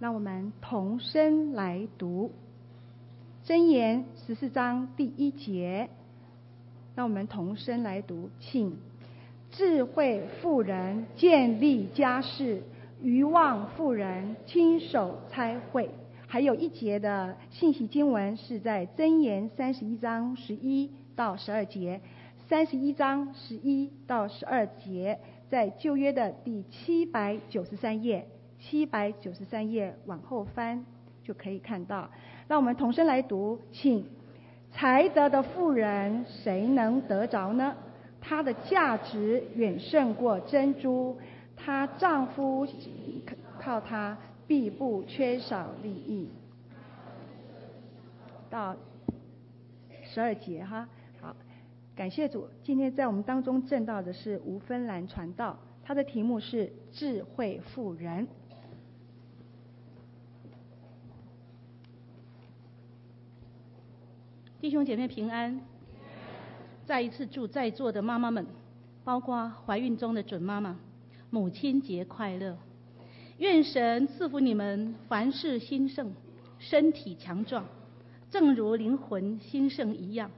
让我们同声来读《箴言》十四章第一节。让我们同声来读，请智慧妇人建立家室，愚妄妇人亲手拆毁。还有一节的信息经文是在《箴言》三十一章十一到十二节，三十一章十一到十二节，在旧约的第七百九十三页，七百九十三页往后翻就可以看到。让我们同声来读，请。才德的妇人，谁能得着呢？她的价值远胜过珍珠，她丈夫靠她必不缺少利益。到十二节哈，好，感谢主，今天在我们当中证道的是吴芬兰传道，他的题目是智慧妇人。弟兄姐妹平安，再一次祝在座的妈妈们，包括怀孕中的准妈妈，母亲节快乐！愿神赐福你们，凡事兴盛，身体强壮，正如灵魂兴盛一样。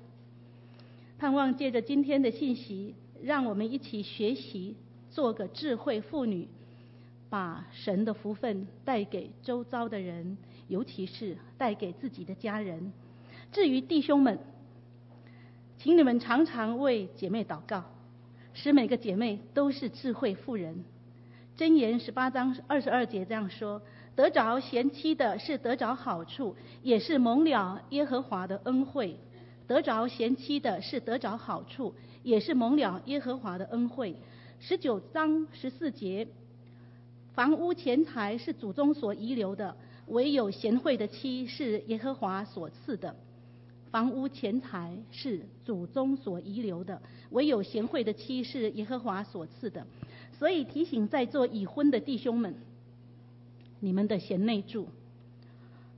盼望借着今天的信息，让我们一起学习，做个智慧妇女，把神的福分带给周遭的人，尤其是带给自己的家人。至于弟兄们，请你们常常为姐妹祷告，使每个姐妹都是智慧妇人。箴言十八章二十二节这样说：得着贤妻的是得着好处，也是蒙了耶和华的恩惠。得着贤妻的是得着好处，也是蒙了耶和华的恩惠。十九章十四节：房屋钱财是祖宗所遗留的，唯有贤惠的妻是耶和华所赐的。房屋钱财是祖宗所遗留的，唯有贤惠的妻是耶和华所赐的。所以提醒在座已婚的弟兄们，你们的贤内助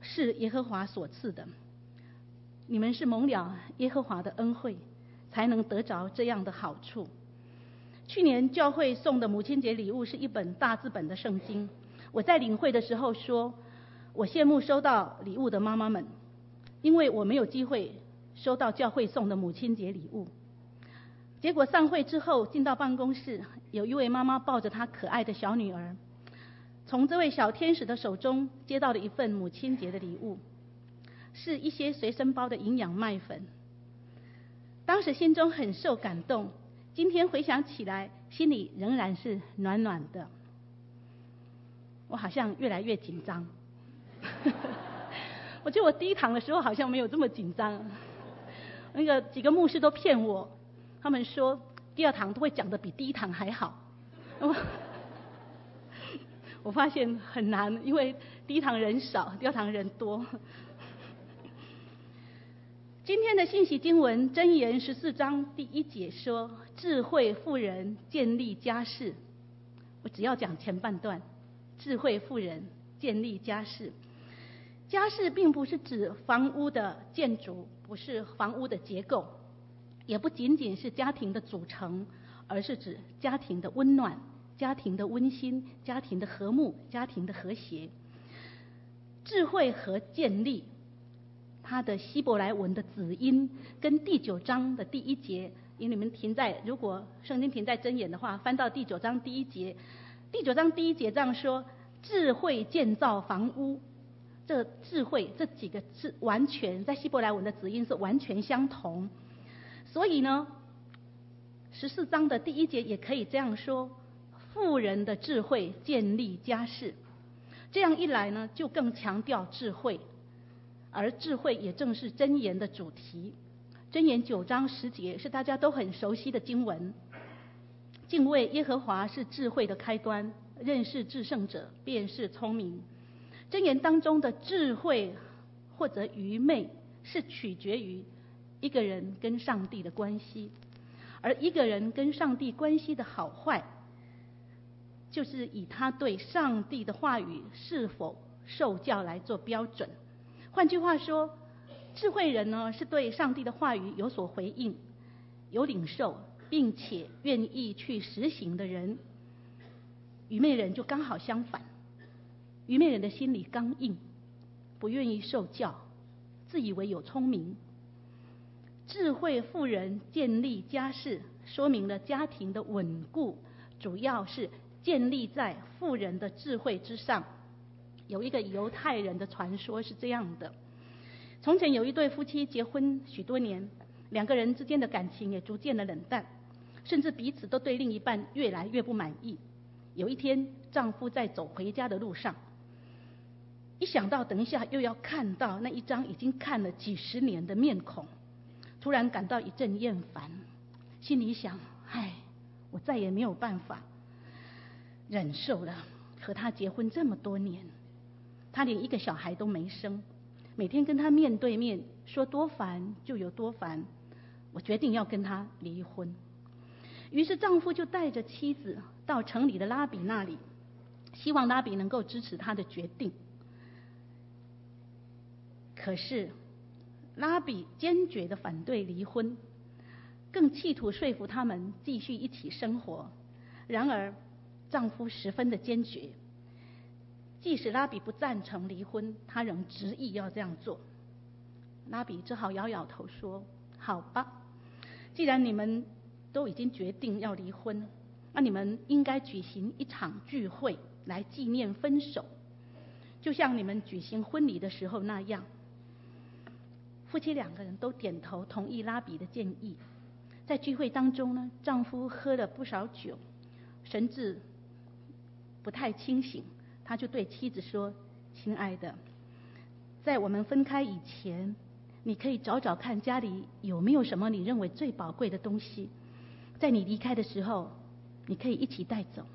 是耶和华所赐的，你们是蒙了耶和华的恩惠，才能得着这样的好处。去年教会送的母亲节礼物是一本大字本的圣经，我在领会的时候说，我羡慕收到礼物的妈妈们。因为我没有机会收到教会送的母亲节礼物，结果散会之后进到办公室，有一位妈妈抱着她可爱的小女儿，从这位小天使的手中接到了一份母亲节的礼物，是一些随身包的营养麦粉。当时心中很受感动，今天回想起来，心里仍然是暖暖的。我好像越来越紧张。我觉得我第一堂的时候好像没有这么紧张，那个几个牧师都骗我，他们说第二堂都会讲得比第一堂还好。我 我发现很难，因为第一堂人少，第二堂人多。今天的信息经文箴言十四章第一节说：“智慧妇人建立家室。”我只要讲前半段：“智慧妇人建立家室。”家室并不是指房屋的建筑，不是房屋的结构，也不仅仅是家庭的组成，而是指家庭的温暖、家庭的温馨、家庭的和睦、家庭的和谐。智慧和建立，它的希伯来文的子音跟第九章的第一节，因为你们停在，如果圣经停在睁眼的话，翻到第九章第一节，第九章第一节这样说：智慧建造房屋。这智慧这几个字完全在希伯来文的子音是完全相同，所以呢，十四章的第一节也可以这样说：富人的智慧建立家室。这样一来呢，就更强调智慧，而智慧也正是箴言的主题。箴言九章十节是大家都很熟悉的经文：敬畏耶和华是智慧的开端，认识至圣者便是聪明。箴言当中的智慧或者愚昧，是取决于一个人跟上帝的关系，而一个人跟上帝关系的好坏，就是以他对上帝的话语是否受教来做标准。换句话说，智慧人呢，是对上帝的话语有所回应、有领受，并且愿意去实行的人；愚昧人就刚好相反。愚昧人的心里刚硬，不愿意受教，自以为有聪明。智慧妇人建立家室，说明了家庭的稳固，主要是建立在妇人的智慧之上。有一个犹太人的传说是这样的：从前有一对夫妻结婚许多年，两个人之间的感情也逐渐的冷淡，甚至彼此都对另一半越来越不满意。有一天，丈夫在走回家的路上，一想到等一下又要看到那一张已经看了几十年的面孔，突然感到一阵厌烦，心里想：唉，我再也没有办法忍受了，和他结婚这么多年。他连一个小孩都没生，每天跟他面对面说多烦就有多烦。我决定要跟他离婚。于是丈夫就带着妻子到城里的拉比那里，希望拉比能够支持他的决定。可是拉比坚决的反对离婚，更企图说服他们继续一起生活。然而丈夫十分的坚决。即使拉比不赞成离婚，他仍执意要这样做。拉比只好摇摇头说：“好吧，既然你们都已经决定要离婚，那你们应该举行一场聚会来纪念分手，就像你们举行婚礼的时候那样。”夫妻两个人都点头同意拉比的建议。在聚会当中呢，丈夫喝了不少酒，神志不太清醒。他就对妻子说：“亲爱的，在我们分开以前，你可以找找看家里有没有什么你认为最宝贵的东西，在你离开的时候，你可以一起带走。”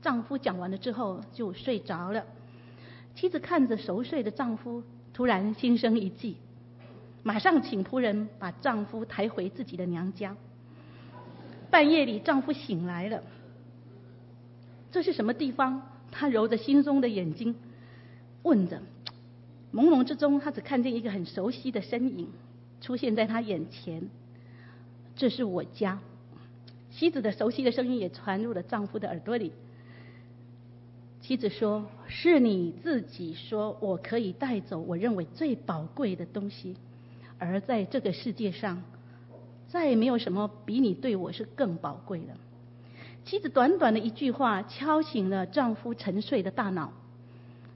丈夫讲完了之后就睡着了。妻子看着熟睡的丈夫，突然心生一计，马上请仆人把丈夫抬回自己的娘家。半夜里，丈夫醒来了，这是什么地方？他揉着惺忪的眼睛，问着。朦胧之中，他只看见一个很熟悉的身影出现在他眼前。这是我家。妻子的熟悉的声音也传入了丈夫的耳朵里。妻子说：“是你自己说我可以带走我认为最宝贵的东西，而在这个世界上，再也没有什么比你对我是更宝贵的。”妻子短短的一句话，敲醒了丈夫沉睡的大脑，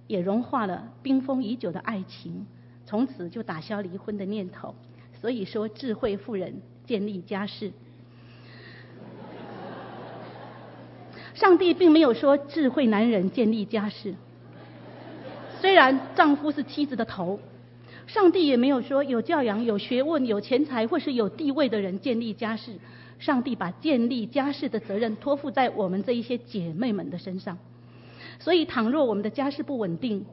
也融化了冰封已久的爱情，从此就打消离婚的念头。所以说，智慧妇人建立家室。上帝并没有说智慧男人建立家室，虽然丈夫是妻子的头，上帝也没有说有教养、有学问、有钱财或是有地位的人建立家室。上帝把建立家室的责任托付在我们这一些姐妹们的身上，所以倘若我们的家室不稳定，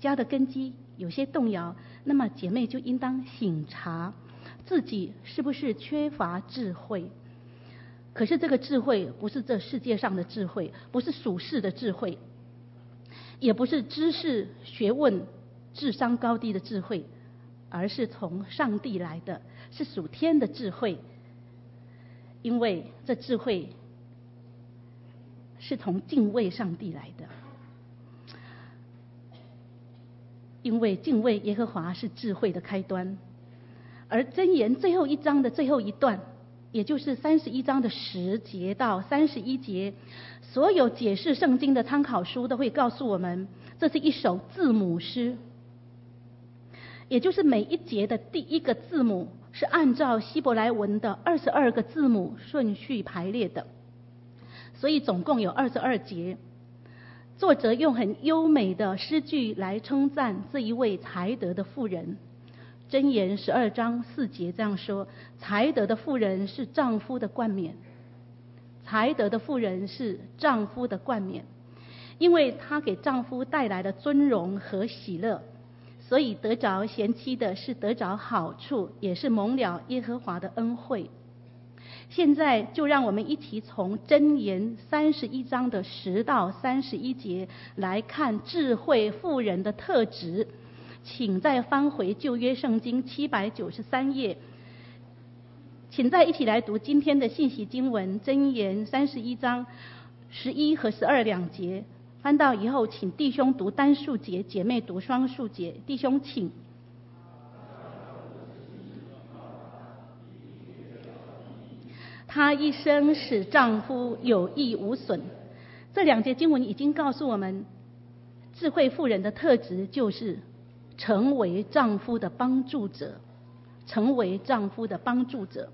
家的根基有些动摇，那么姐妹就应当省察自己是不是缺乏智慧。可是这个智慧不是这世界上的智慧，不是属世的智慧，也不是知识、学问、智商高低的智慧，而是从上帝来的，是属天的智慧。因为这智慧是从敬畏上帝来的，因为敬畏耶和华是智慧的开端。而箴言最后一章的最后一段，也就是三十一章的十节到三十一节，所有解释圣经的参考书都会告诉我们，这是一首字母诗，也就是每一节的第一个字母。是按照希伯来文的二十二个字母顺序排列的，所以总共有二十二节。作者用很优美的诗句来称赞这一位才德的妇人。箴言十二章四节这样说：才德的妇人是丈夫的冠冕，才德的妇人是丈夫的冠冕，因为她给丈夫带来了尊荣和喜乐。所以得着贤妻的是得着好处，也是蒙了耶和华的恩惠。现在就让我们一起从箴言三十一章的十到三十一节来看智慧妇人的特质。请再翻回旧约圣经七百九十三页，请再一起来读今天的信息经文箴言三十一章十一和十二两节。翻到以后，请弟兄读单数节，姐妹读双数节。弟兄请。她一生使丈夫有益无损。这两节经文已经告诉我们，智慧妇人的特质就是成为丈夫的帮助者，成为丈夫的帮助者。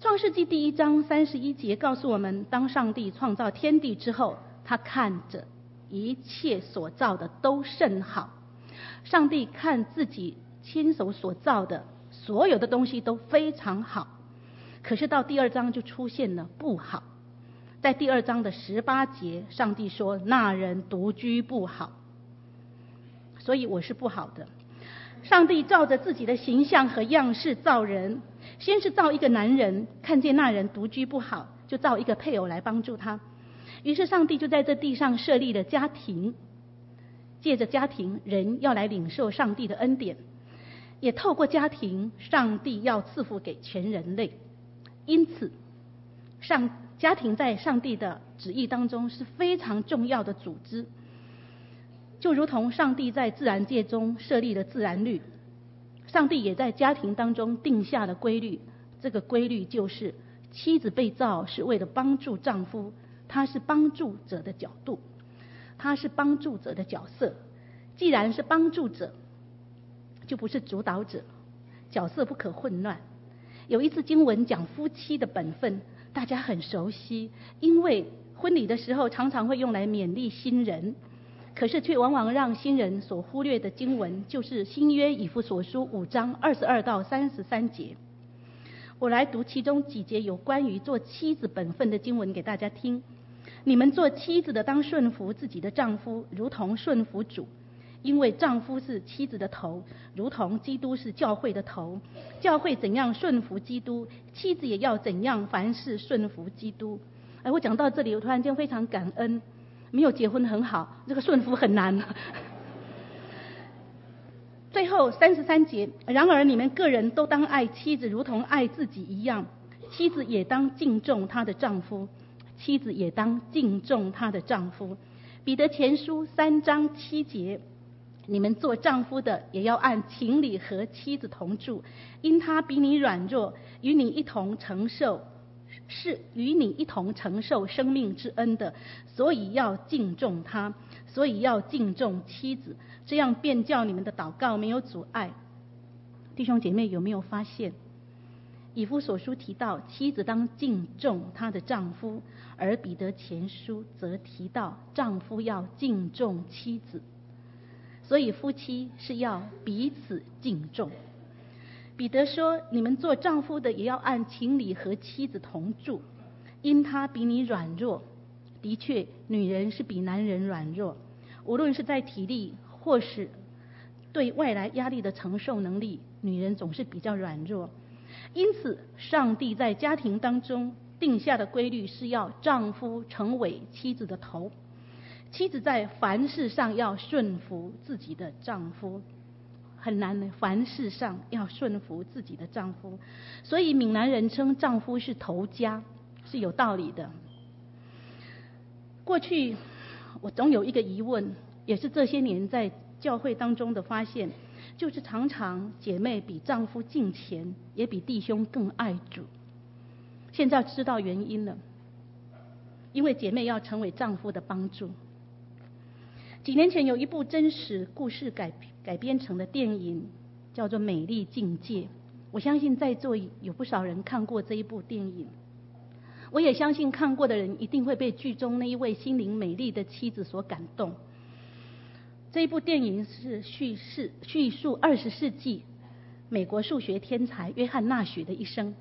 创世纪第一章三十一节告诉我们，当上帝创造天地之后，他看着一切所造的都甚好。上帝看自己亲手所造的所有的东西都非常好。可是到第二章就出现了不好，在第二章的十八节，上帝说那人独居不好，所以我是不好的。上帝照着自己的形象和样式造人，先是造一个男人，看见那人独居不好，就造一个配偶来帮助他。于是上帝就在这地上设立了家庭，借着家庭，人要来领受上帝的恩典，也透过家庭，上帝要赐福给全人类。因此，上家庭在上帝的旨意当中是非常重要的组织，就如同上帝在自然界中设立了自然律，上帝也在家庭当中定下了规律。这个规律就是，妻子被造是为了帮助丈夫，他是帮助者的角度，他是帮助者的角色。既然是帮助者，就不是主导者，角色不可混乱。有一次经文讲夫妻的本分，大家很熟悉，因为婚礼的时候常常会用来勉励新人，可是却往往让新人所忽略的经文，就是新约以弗所书五章二十二到三十三节。我来读其中几节有关于做妻子本分的经文给大家听。你们做妻子的当顺服自己的丈夫，如同顺服主。因为丈夫是妻子的头，如同基督是教会的头。教会怎样顺服基督，妻子也要怎样凡事顺服基督。哎，我讲到这里，我突然间非常感恩。没有结婚很好，这个顺服很难。最后三十三节，然而你们个人都当爱妻子，如同爱自己一样。妻子也当敬重她的丈夫，妻子也当敬重她的丈夫。彼得前书三章七节。你们做丈夫的也要按情理和妻子同住，因他比你软弱，与你一同承受，是与你一同承受生命之恩的，所以要敬重他，所以要敬重妻子，这样便叫你们的祷告没有阻碍。弟兄姐妹有没有发现，以弗所书提到妻子当敬重她的丈夫，而彼得前书则提到丈夫要敬重妻子。所以夫妻是要彼此敬重。彼得说：“你们做丈夫的也要按情理和妻子同住，因他比你软弱。的确，女人是比男人软弱，无论是在体力或是对外来压力的承受能力，女人总是比较软弱。因此，上帝在家庭当中定下的规律是要丈夫成为妻子的头。”妻子在凡事上要顺服自己的丈夫，很难。凡事上要顺服自己的丈夫，所以闽南人称丈夫是头家是有道理的。过去我总有一个疑问，也是这些年在教会当中的发现，就是常常姐妹比丈夫敬虔，也比弟兄更爱主。现在知道原因了，因为姐妹要成为丈夫的帮助。几年前有一部真实故事改改编成的电影，叫做《美丽境界》。我相信在座有不少人看过这一部电影。我也相信看过的人一定会被剧中那一位心灵美丽的妻子所感动。这一部电影是叙事叙述二十世纪美国数学天才约翰纳许的一生。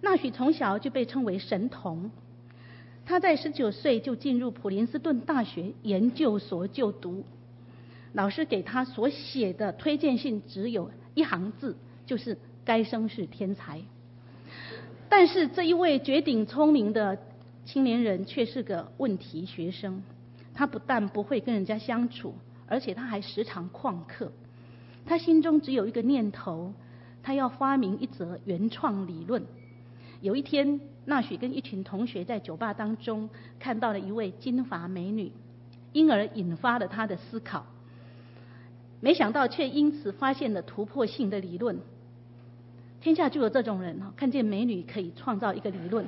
纳许从小就被称为神童。他在十九岁就进入普林斯顿大学研究所就读，老师给他所写的推荐信只有一行字，就是该生是天才。但是这一位绝顶聪明的青年人却是个问题学生，他不但不会跟人家相处，而且他还时常旷课。他心中只有一个念头，他要发明一则原创理论。有一天，纳许跟一群同学在酒吧当中看到了一位金发美女，因而引发了他的思考。没想到却因此发现了突破性的理论。天下就有这种人，看见美女可以创造一个理论，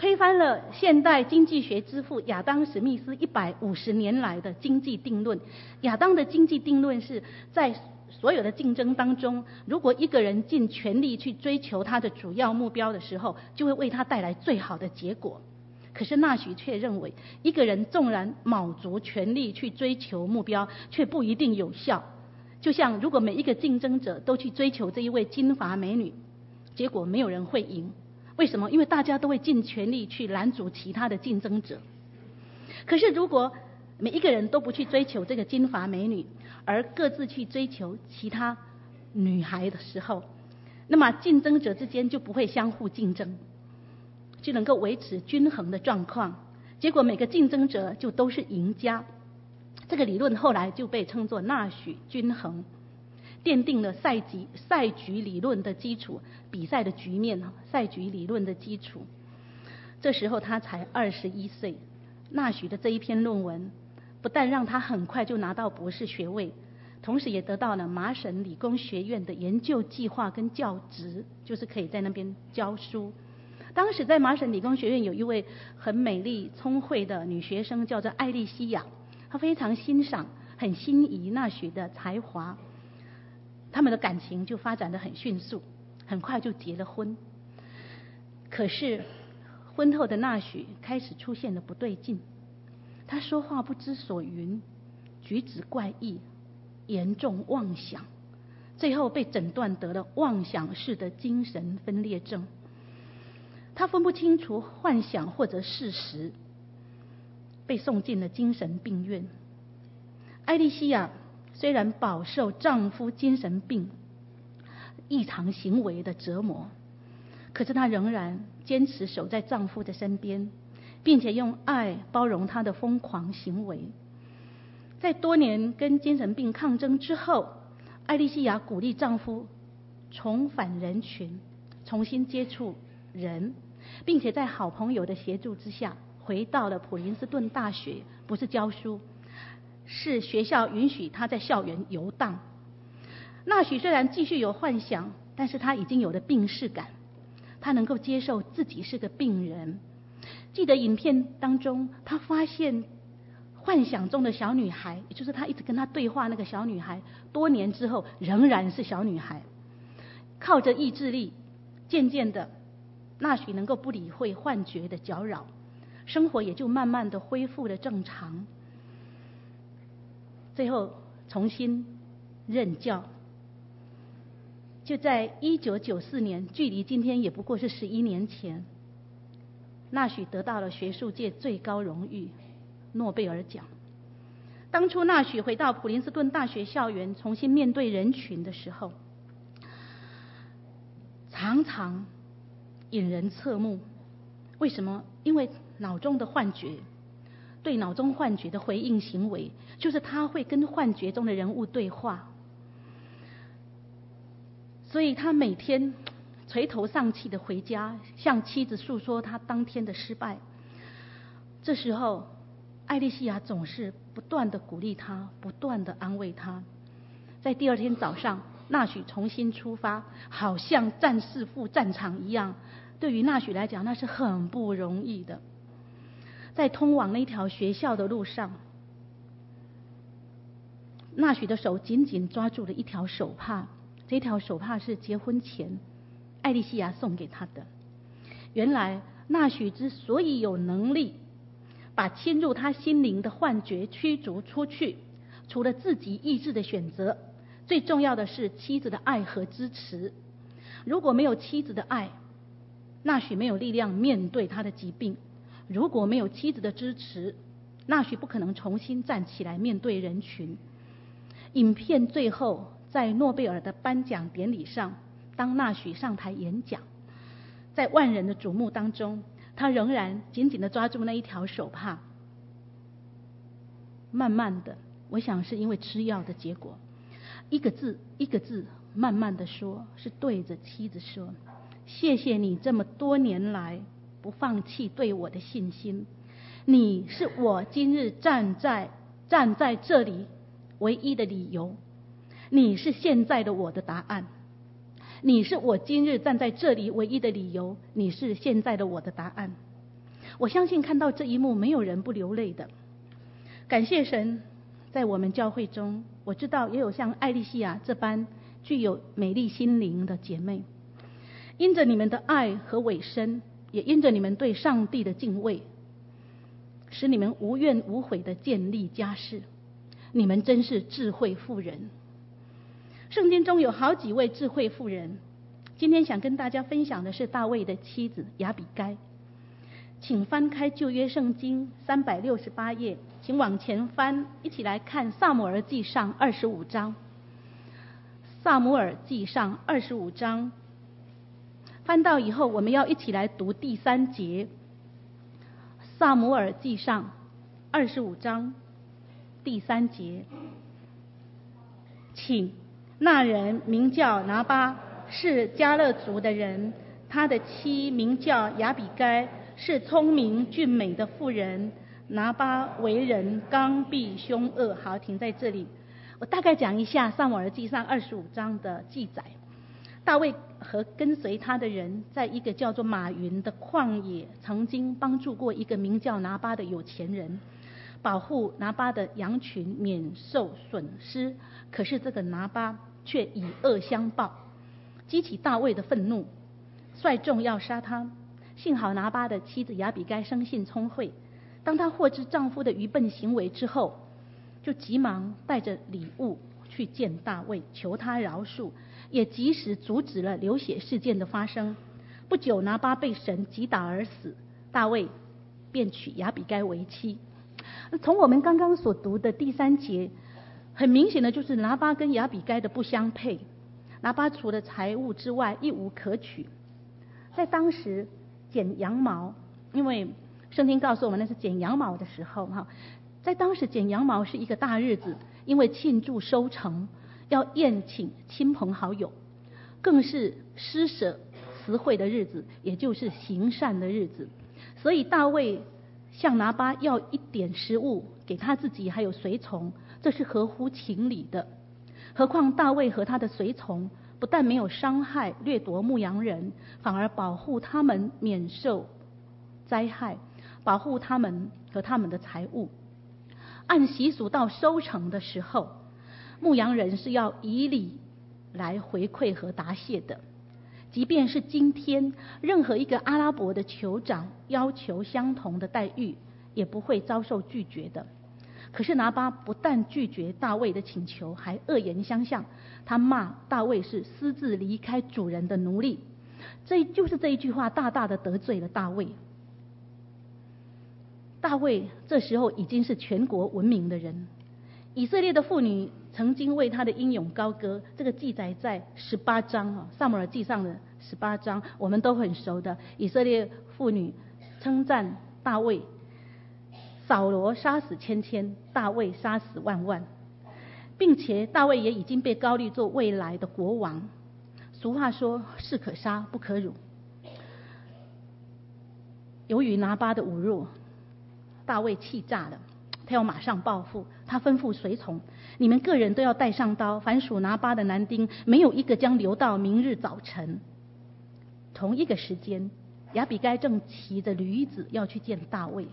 推翻了现代经济学之父亚当·史密斯一百五十年来的经济定论。亚当的经济定论是在所有的竞争当中，如果一个人尽全力去追求他的主要目标的时候，就会为他带来最好的结果。可是纳许却认为，一个人纵然卯足全力去追求目标，却不一定有效。就像如果每一个竞争者都去追求这一位金发美女，结果没有人会赢。为什么？因为大家都会尽全力去拦阻其他的竞争者。可是如果每一个人都不去追求这个金发美女，而各自去追求其他女孩的时候，那么竞争者之间就不会相互竞争。就能够维持均衡的状况，结果每个竞争者就都是赢家。这个理论后来就被称作纳许均衡，奠定了赛局赛局理论的基础，比赛的局面赛局理论的基础。这时候他才二十一岁，纳许的这一篇论文不但让他很快就拿到博士学位，同时也得到了麻省理工学院的研究计划跟教职，就是可以在那边教书。当时在麻省理工学院有一位很美丽聪慧的女学生，叫做艾莉西亚，她非常欣赏、很心仪纳许的才华，他们的感情就发展的很迅速，很快就结了婚。可是婚后的纳许开始出现了不对劲，他说话不知所云，举止怪异，严重妄想，最后被诊断得了妄想式的精神分裂症。他分不清楚幻想或者事实，被送进了精神病院。艾莉西亚虽然饱受丈夫精神病异常行为的折磨，可是她仍然坚持守在丈夫的身边，并且用爱包容他的疯狂行为。在多年跟精神病抗争之后，艾莉西亚鼓励丈夫重返人群，重新接触人。并且在好朋友的协助之下，回到了普林斯顿大学，不是教书，是学校允许他在校园游荡。纳许虽然继续有幻想，但是他已经有了病识感，他能够接受自己是个病人。记得影片当中，他发现幻想中的小女孩，也就是他一直跟他对话那个小女孩，多年之后仍然是小女孩，靠着意志力，渐渐的。纳许能够不理会幻觉的搅扰，生活也就慢慢的恢复了正常。最后重新任教，就在一九九四年，距离今天也不过是十一年前，纳许得到了学术界最高荣誉诺贝尔奖。当初纳许回到普林斯顿大学校园，重新面对人群的时候，常常。引人侧目，为什么？因为脑中的幻觉，对脑中幻觉的回应行为，就是他会跟幻觉中的人物对话。所以他每天垂头丧气的回家，向妻子诉说他当天的失败。这时候，艾莉西亚总是不断的鼓励他，不断的安慰他。在第二天早上，纳许重新出发，好像战士赴战场一样。对于纳许来讲，那是很不容易的。在通往那条学校的路上，纳许的手紧紧抓住了一条手帕，这条手帕是结婚前艾莉西亚送给他的。原来，纳许之所以有能力把侵入他心灵的幻觉驱逐出去，除了自己意志的选择，最重要的是妻子的爱和支持。如果没有妻子的爱，纳许没有力量面对他的疾病，如果没有妻子的支持，纳许不可能重新站起来面对人群。影片最后，在诺贝尔的颁奖典礼上，当纳许上台演讲，在万人的瞩目当中，他仍然紧紧地抓住那一条手帕。慢慢的，我想是因为吃药的结果，一个字一个字慢慢地说，是对着妻子说。谢谢你这么多年来不放弃对我的信心，你是我今日站在站在这里唯一的理由，你是现在的我的答案。你是我今日站在这里唯一的理由，你是现在的我的答案。我相信看到这一幕，没有人不流泪的。感谢神，在我们教会中，我知道也有像艾莉西亚这般具有美丽心灵的姐妹，因着你们的爱和委身，也因着你们对上帝的敬畏，使你们无怨无悔的建立家室。你们真是智慧妇人。圣经中有好几位智慧妇人，今天想跟大家分享的是大卫的妻子亚比该。请翻开旧约圣经三百六十八页，请往前翻，一起来看撒母耳记上二十五章。撒母耳记上二十五章，翻到以后，我们要一起来读第三节。撒母耳记上二十五章第三节，请。那人名叫拿巴，是迦勒族的人。他的妻名叫雅比该，是聪明俊美的妇人。拿巴为人刚愎凶恶。好，停在这里。我大概讲一下《撒母耳记上》二十五章的记载。大卫和跟随他的人，在一个叫做马云的旷野，曾经帮助过一个名叫拿巴的有钱人，保护拿巴的羊群免受损失。可是这个拿巴。却以恶相报，激起大卫的愤怒，率众要杀他。幸好拿巴的妻子亚比该生性聪慧，当她获知丈夫的愚笨行为之后，就急忙带着礼物去见大卫，求他饶恕，也及时阻止了流血事件的发生。不久，拿巴被神击打而死，大卫便娶亚比该为妻。从我们刚刚所读的第三节。很明显的就是拿巴跟亚比该的不相配，拿巴除了财物之外一无可取。在当时剪羊毛，因为圣经告诉我们那是剪羊毛的时候哈，在当时剪羊毛是一个大日子，因为庆祝收成，要宴请亲朋好友，更是施舍慈惠的日子，也就是行善的日子。所以大卫向拿巴要一点食物给他自己还有随从。这是合乎情理的，何况大卫和他的随从不但没有伤害掠夺牧羊人，反而保护他们免受灾害，保护他们和他们的财物。按习俗到收成的时候，牧羊人是要以礼来回馈和答谢的。即便是今天，任何一个阿拉伯的酋长要求相同的待遇，也不会遭受拒绝的。可是拿巴不但拒绝大卫的请求，还恶言相向。他骂大卫是私自离开主人的奴隶，这就是这一句话大大的得罪了大卫。大卫这时候已经是全国闻名的人，以色列的妇女曾经为他的英勇高歌。这个记载在十八章啊，撒母耳记上的十八章，我们都很熟的。以色列妇女称赞大卫。扫罗杀死千千，大卫杀死万万，并且大卫也已经被高立做未来的国王。俗话说：“士可杀不可辱。”由于拿巴的侮辱，大卫气炸了，他要马上报复。他吩咐随从：“你们个人都要带上刀，凡属拿巴的男丁，没有一个将留到明日早晨。”同一个时间，亚比该正骑着驴子要去见大卫。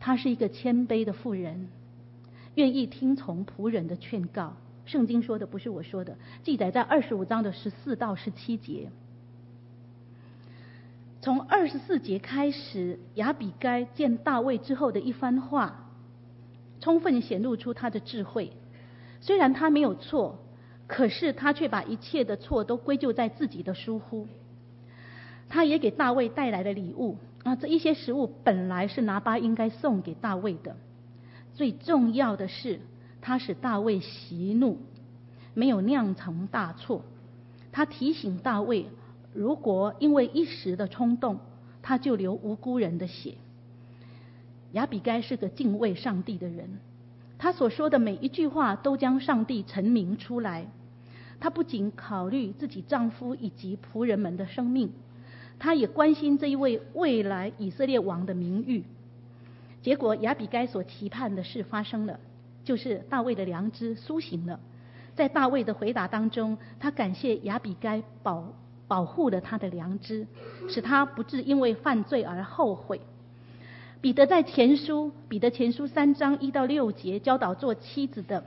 她是一个谦卑的妇人，愿意听从仆人的劝告。圣经说的不是我说的，记载在二十五章的十四到十七节。从二十四节开始，亚比该见大卫之后的一番话，充分显露出他的智慧。虽然他没有错，可是他却把一切的错都归咎在自己的疏忽。他也给大卫带来了礼物。啊，这一些食物本来是拿巴应该送给大卫的。最重要的是，他使大卫息怒，没有酿成大错。他提醒大卫，如果因为一时的冲动，他就流无辜人的血。亚比该是个敬畏上帝的人，他所说的每一句话都将上帝陈明出来。他不仅考虑自己丈夫以及仆人们的生命。他也关心这一位未来以色列王的名誉。结果亚比该所期盼的事发生了，就是大卫的良知苏醒了。在大卫的回答当中，他感谢亚比该保保护了他的良知，使他不致因为犯罪而后悔。彼得在前书彼得前书三章一到六节教导做妻子的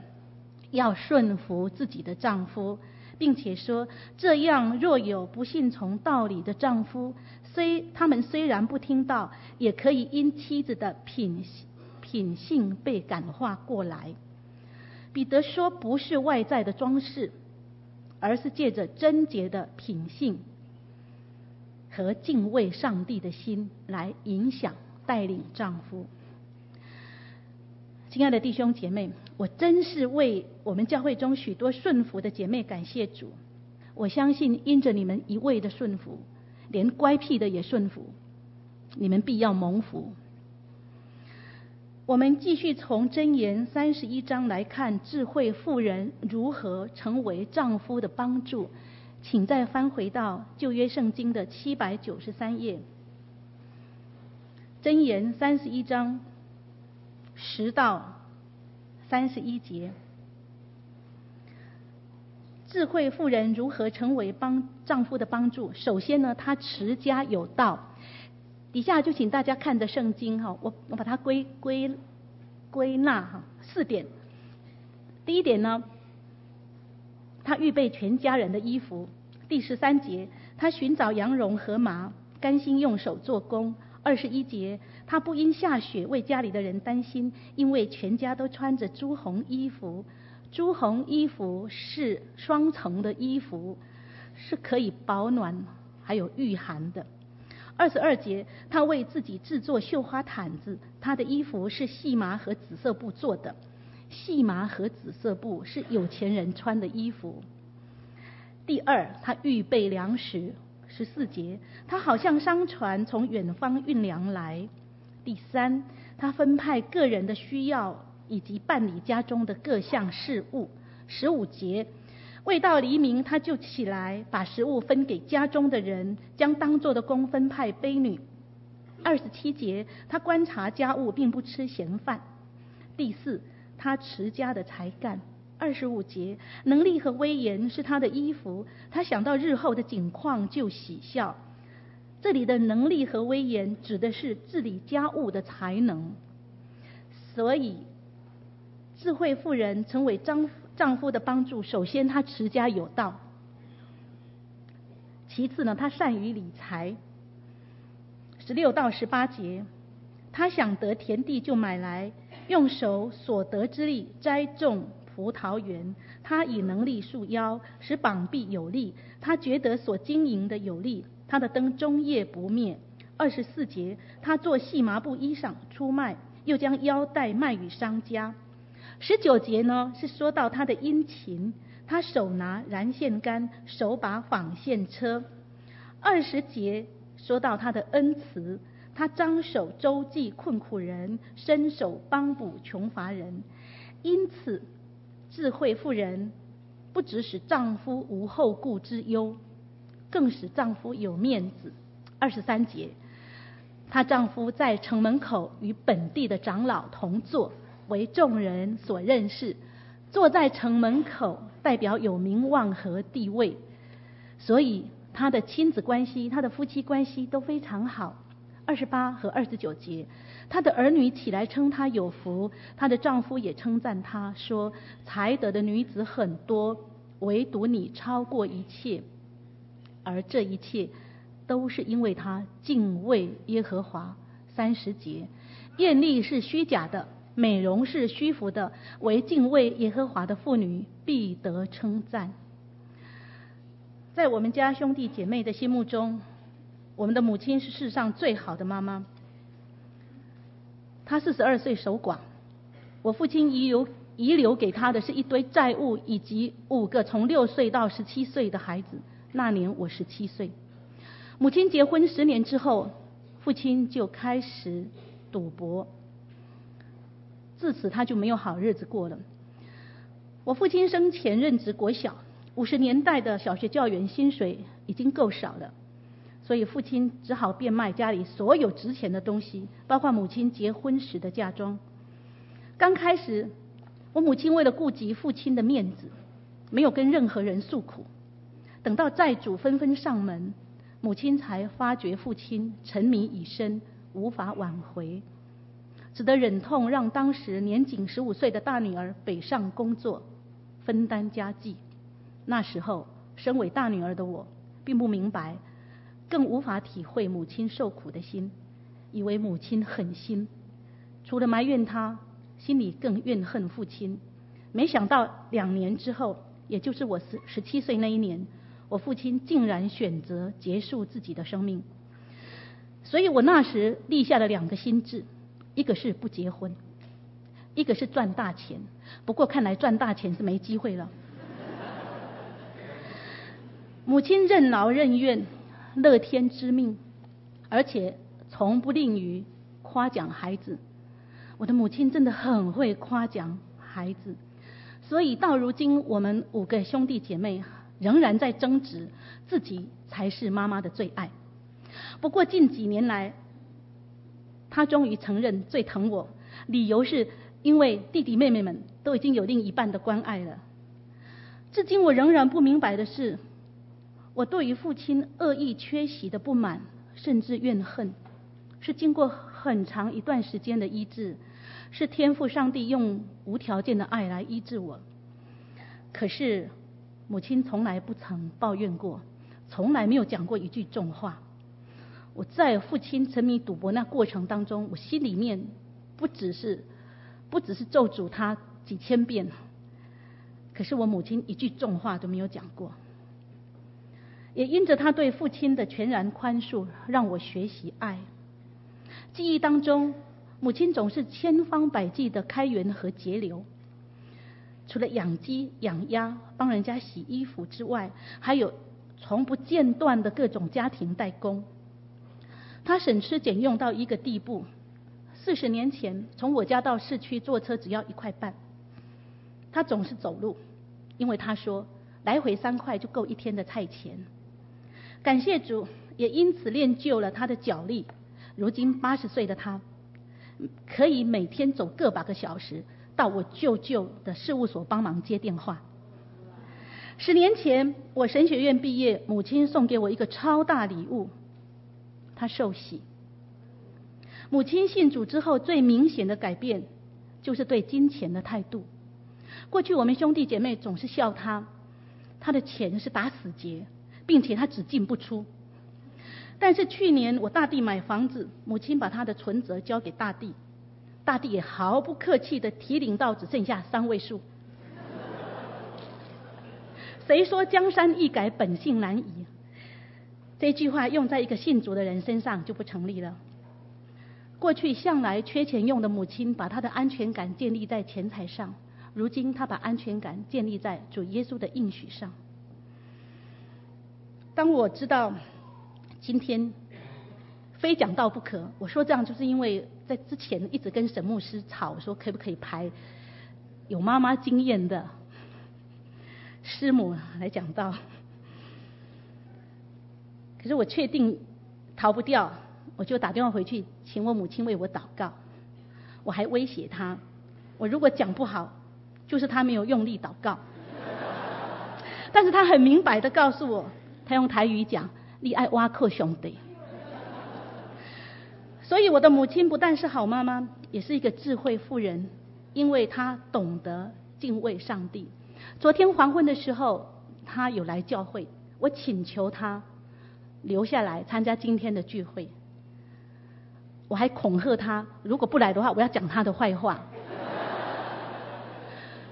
要顺服自己的丈夫，并且说，这样若有不信从道理的丈夫，虽他们虽然不听道，也可以因妻子的品品性被感化过来。彼得说，不是外在的装饰，而是借着贞洁的品性和敬畏上帝的心来影响。带领丈夫，亲爱的弟兄姐妹，我真是为我们教会中许多顺服的姐妹感谢主。我相信，因着你们一味的顺服，连乖僻的也顺服，你们必要蒙福。我们继续从箴言三十一章来看智慧妇人如何成为丈夫的帮助，请再翻回到旧约圣经的七百九十三页。箴言三十一章十到三十一节，智慧妇人如何成为帮丈夫的帮助？首先呢，她持家有道。底下就请大家看着圣经哈，我我把它归归归纳哈四点。第一点呢，她预备全家人的衣服。第十三节，她寻找羊绒和麻，甘心用手做工。二十一节，他不因下雪为家里的人担心，因为全家都穿着朱红衣服。朱红衣服是双层的衣服，是可以保暖还有御寒的。二十二节，他为自己制作绣花毯子，他的衣服是细麻和紫色布做的。细麻和紫色布是有钱人穿的衣服。第二，他预备粮食。十四节，他好像商船从远方运粮来。第三，他分派个人的需要以及办理家中的各项事务。十五节，未到黎明，他就起来把食物分给家中的人，将当做的工分派婢女。二十七节，他观察家务，并不吃闲饭。第四，他持家的才干。二十五节，能力和威严是他的衣服，他想到日后的景况就喜笑。这里的能力和威严指的是治理家务的才能。所以，智慧妇人成为丈丈夫的帮助，首先她持家有道，其次呢，她善于理财。十六到十八节，她想得田地就买来，用手所得之力栽种。葡萄园，他以能力束腰，使膀臂有力。他觉得所经营的有力，他的灯终夜不灭。二十四节，他做细麻布衣裳出卖，又将腰带卖与商家。十九节呢，是说到他的殷勤，他手拿燃线杆，手把纺线车。二十节说到他的恩慈，他张手周济困苦人，伸手帮补穷乏人。因此。智慧妇人不只使丈夫无后顾之忧，更使丈夫有面子。二十三节，她丈夫在城门口与本地的长老同坐，为众人所认识。坐在城门口，代表有名望和地位，所以她的亲子关系、她的夫妻关系都非常好。二十八和二十九节。她的儿女起来称她有福，她的丈夫也称赞她说：“才德的女子很多，唯独你超过一切。”而这一切都是因为她敬畏耶和华。三十节，艳丽是虚假的，美容是虚浮的，唯敬畏耶和华的妇女必得称赞。在我们家兄弟姐妹的心目中，我们的母亲是世上最好的妈妈。她四十二岁守寡，我父亲遗留遗留给她的是一堆债务，以及五个从六岁到十七岁的孩子。那年我十七岁，母亲结婚十年之后，父亲就开始赌博，自此他就没有好日子过了。我父亲生前任职国小，五十年代的小学教员薪水已经够少了，所以父亲只好变卖家里所有值钱的东西，包括母亲结婚时的嫁妆。刚开始，我母亲为了顾及父亲的面子，没有跟任何人诉苦。等到债主纷纷上门，母亲才发觉父亲沉迷已深，无法挽回，只得忍痛让当时年仅十五岁的大女儿北上工作，分担家计。那时候，身为大女儿的我，并不明白。更无法体会母亲受苦的心，以为母亲狠心，除了埋怨她，心里更怨恨父亲。没想到两年之后，也就是我十十七岁那一年，我父亲竟然选择结束自己的生命。所以我那时立下了两个心志，一个是不结婚，一个是赚大钱。不过看来赚大钱是没机会了。母亲任劳任怨。乐天知命，而且从不吝于夸奖孩子。我的母亲真的很会夸奖孩子，所以到如今，我们五个兄弟姐妹仍然在争执，自己才是妈妈的最爱。不过近几年来，她终于承认最疼我，理由是因为弟弟妹妹们都已经有另一半的关爱了。至今我仍然不明白的是。我对于父亲恶意缺席的不满，甚至怨恨，是经过很长一段时间的医治，是天父上帝用无条件的爱来医治我。可是母亲从来不曾抱怨过，从来没有讲过一句重话。我在父亲沉迷赌博那过程当中，我心里面不只是不只是咒诅他几千遍，可是我母亲一句重话都没有讲过。也因着他对父亲的全然宽恕，让我学习爱。记忆当中，母亲总是千方百计的开源和节流。除了养鸡、养鸭、帮人家洗衣服之外，还有从不间断的各种家庭代工。他省吃俭用到一个地步：四十年前，从我家到市区坐车只要一块半，他总是走路，因为他说来回三块就够一天的菜钱。感谢主，也因此练就了他的脚力。如今八十岁的他，可以每天走个把个小时到我舅舅的事务所帮忙接电话。十年前我神学院毕业，母亲送给我一个超大礼物，他受洗。母亲信主之后，最明显的改变就是对金钱的态度。过去我们兄弟姐妹总是笑他，他的钱是打死结。并且他只进不出，但是去年我大弟买房子，母亲把他的存折交给大弟，大弟也毫不客气的提领到只剩下三位数。谁说江山易改，本性难移？这句话用在一个信主的人身上就不成立了。过去向来缺钱用的母亲，把他的安全感建立在钱财上，如今他把安全感建立在主耶稣的应许上。当我知道今天非讲道不可，我说这样就是因为在之前一直跟沈牧师吵，说可不可以排有妈妈经验的师母来讲道。可是我确定逃不掉，我就打电话回去请我母亲为我祷告。我还威胁她，我如果讲不好，就是她没有用力祷告。但是她很明白的告诉我。他用台语讲：“你爱挖克兄弟。”所以我的母亲不但是好妈妈，也是一个智慧妇人，因为她懂得敬畏上帝。昨天黄昏的时候，她有来教会，我请求她留下来参加今天的聚会。我还恐吓她，如果不来的话，我要讲她的坏话。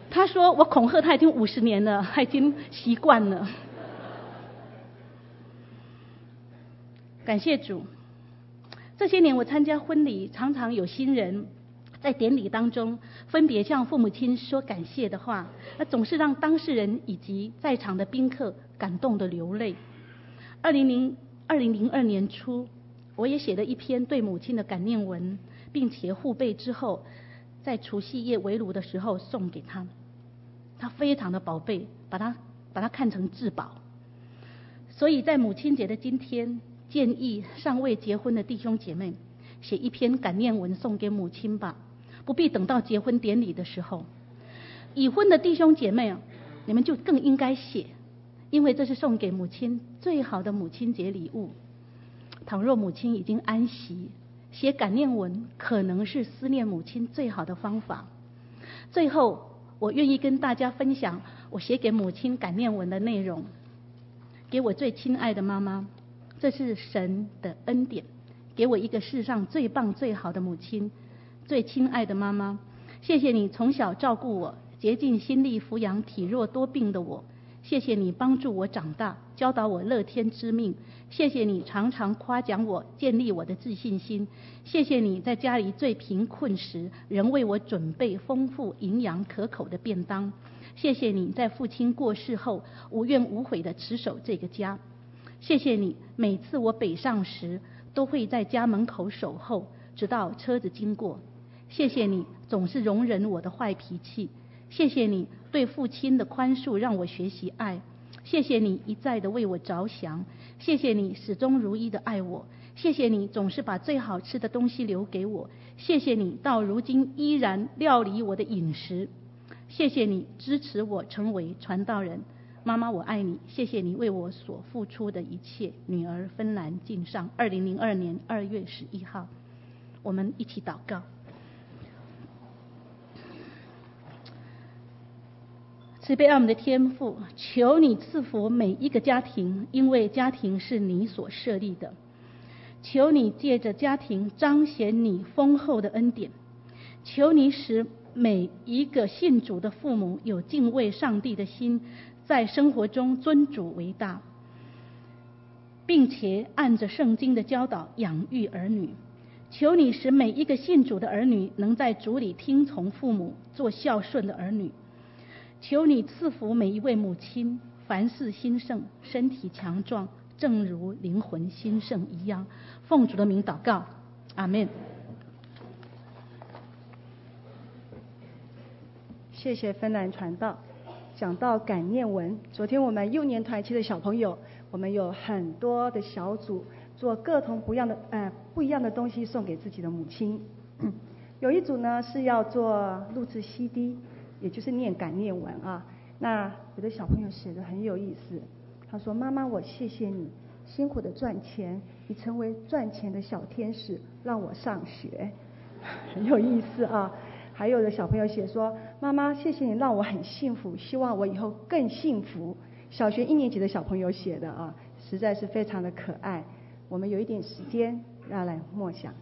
她说：“我恐吓她已经五十年了，她已经习惯了。”感谢主，这些年我参加婚礼，常常有新人在典礼当中分别向父母亲说感谢的话，那总是让当事人以及在场的宾客感动得流泪。二零零二零零二年初，我也写了一篇对母亲的感念文，并且护贝之后，在除夕夜围炉的时候送给他，他非常的宝贝，把他把他看成至宝。所以在母亲节的今天。建议尚未结婚的弟兄姐妹写一篇感念文送给母亲吧，不必等到结婚典礼的时候。已婚的弟兄姐妹啊，你们就更应该写，因为这是送给母亲最好的母亲节礼物。倘若母亲已经安息，写感念文可能是思念母亲最好的方法。最后，我愿意跟大家分享我写给母亲感念文的内容。给我最亲爱的妈妈，这是神的恩典，给我一个世上最棒最好的母亲。最亲爱的妈妈，谢谢你从小照顾我。竭尽心力抚养体弱多病的我，谢谢你帮助我长大，教导我乐天知命。谢谢你常常夸奖我，建立我的自信心。谢谢你在家里最贫困时，仍为我准备丰富营养可口的便当。谢谢你在父亲过世后，无怨无悔地持守这个家。谢谢你每次我北上时，都会在家门口守候，直到车子经过。谢谢你总是容忍我的坏脾气。谢谢你对父亲的宽恕，让我学习爱。谢谢你一再的为我着想。谢谢你始终如一的爱我。谢谢你总是把最好吃的东西留给我。谢谢你到如今依然料理我的饮食。谢谢你支持我成为传道人。妈妈，我爱你。谢谢你为我所付出的一切。女儿芬兰敬上，二零零二年二月十一号。我们一起祷告。慈悲爱我们的天父，求你赐福每一个家庭，因为家庭是你所设立的。求你借着家庭彰显你丰厚的恩典。求你使每一个信主的父母有敬畏上帝的心，在生活中尊主为大，并且按着圣经的教导养育儿女。求你使每一个信主的儿女能在主里听从父母，做孝顺的儿女。求你赐福每一位母亲，凡事兴盛，身体强壮，正如灵魂兴盛一样。奉主的名祷告，阿门。谢谢芬兰传道讲到感念文。昨天我们幼年团契的小朋友，我们有很多的小组做各种不一样的呃不一样的东西送给自己的母亲。有一组呢是要做录制 CD。也就是念感念文啊，那有的小朋友写的很有意思，他说：“妈妈，我谢谢你辛苦的赚钱，你成为赚钱的小天使，让我上学，很有意思啊。”还有的小朋友写说：“妈妈，谢谢你让我很幸福，希望我以后更幸福。”小学一年级的小朋友写的啊，实在是非常的可爱。我们有一点时间要来默想。